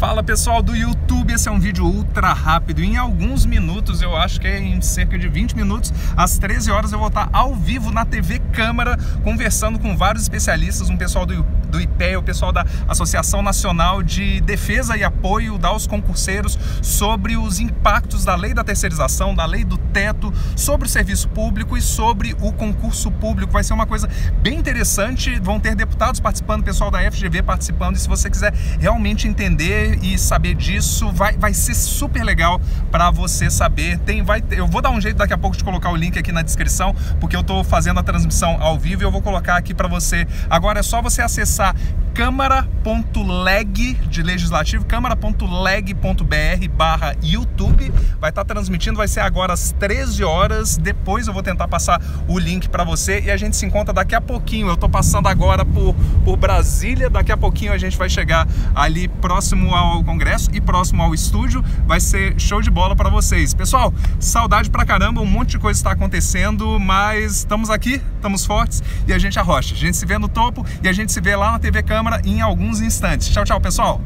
Fala pessoal do YouTube, esse é um vídeo ultra rápido. Em alguns minutos, eu acho que é em cerca de 20 minutos, às 13 horas, eu vou estar ao vivo na TV Câmara, conversando com vários especialistas, um pessoal do, do IPE, o pessoal da Associação Nacional de Defesa e Apoio aos Concurseiros, sobre os impactos da lei da terceirização, da lei do teto, sobre o serviço público e sobre o concurso público. Vai ser uma coisa bem interessante. Vão ter deputados participando, pessoal da FGV participando. E se você quiser realmente entender e saber disso, vai, vai ser super legal para você saber. Tem, vai, eu vou dar um jeito daqui a pouco de colocar o link aqui na descrição, porque eu estou fazendo a transmissão ao vivo e eu vou colocar aqui para você. Agora é só você acessar pensar câmara.leg de legislativo, câmara.leg.br barra YouTube. Vai estar tá transmitindo, vai ser agora às 13 horas. Depois eu vou tentar passar o link para você e a gente se encontra daqui a pouquinho. Eu estou passando agora por, por Brasília, daqui a pouquinho a gente vai chegar ali próximo ao Congresso e próximo ao estúdio. Vai ser show de bola para vocês. Pessoal, saudade pra caramba, um monte de coisa está acontecendo, mas estamos aqui, estamos fortes e a gente arrocha. A gente se vê no topo e a gente se vê lá na TV Câmara em alguns instantes. Tchau, tchau, pessoal!